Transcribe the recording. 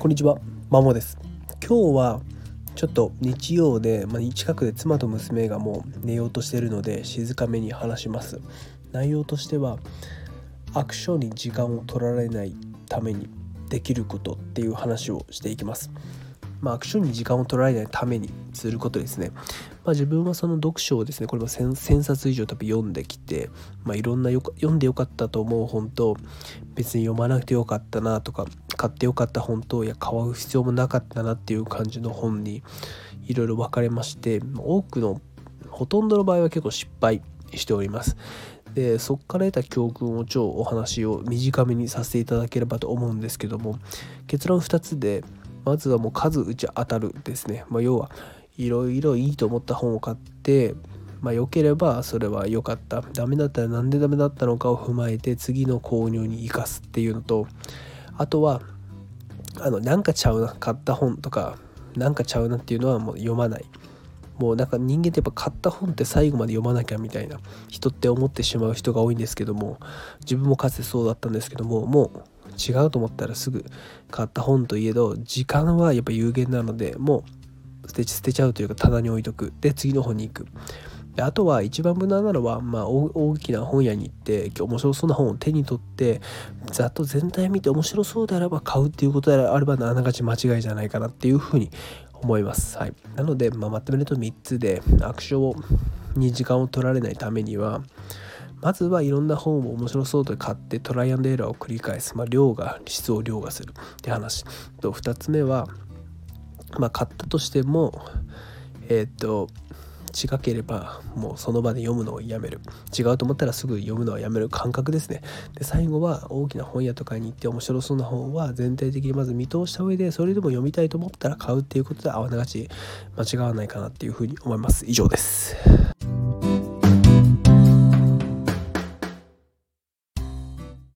こんにちは、マモです。今日はちょっと日曜で、まあ、近くで妻と娘がもう寝ようとしてるので静かめに話します。内容としてはアクションに時間を取られないためにできることっていう話をしていきます。まあ、アクションに時間を取られないためにすることですね。まあ、自分はその読書をですねこれも 1000, 1000冊以上多分読んできて、まあ、いろんな読んでよかったと思う本と別に読まなくてよかったなとか買ってよかった本といや買う必要もなかったなっていう感じの本にいろいろ分かれまして多くのほとんどの場合は結構失敗しております。でそこから得た教訓を超お話を短めにさせていただければと思うんですけども結論2つでまずはもう数打ち当たるですね、まあ、要はいろいろいいと思った本を買ってまあ良ければそれは良かった。ダメだったらなんでダメだったのかを踏まえて次の購入に生かすっていうのとあとはあのなんかちゃうな買った本とかなんかちゃうなっていうのはもう読まない。もうなんか人間ってやっぱ買った本って最後まで読まなきゃみたいな人って思ってしまう人が多いんですけども自分もかつてそうだったんですけどももう違うと思ったらすぐ買った本といえど時間はやっぱ有限なのでもう捨て捨てちゃうというか棚に置いとく。で次の本に行く。であとは一番無難なのは、まあ、大きな本屋に行って今日面白そうな本を手に取ってざっと全体見て面白そうであれば買うっていうことであればあながち間違いじゃないかなっていうふうに思います。はい、なので、まあ、まとめると3つでアクションに時間を取られないためにはまずはいろんな本を面白そうと買ってトライアンドエラーを繰り返す、まあ、量が質を凌駕する。って話。と2つ目は、まあ、買ったとしてもえっ、と違ければもうその場で読むのをやめる。違うと思ったらすぐ読むのはやめる感覚ですね。で最後は大きな本屋とかに行って面白そうな本は全体的にまず見通した上でそれでも読みたいと思ったら買うっていうことで合わながち間違わないかなっていうふうに思います。以上です。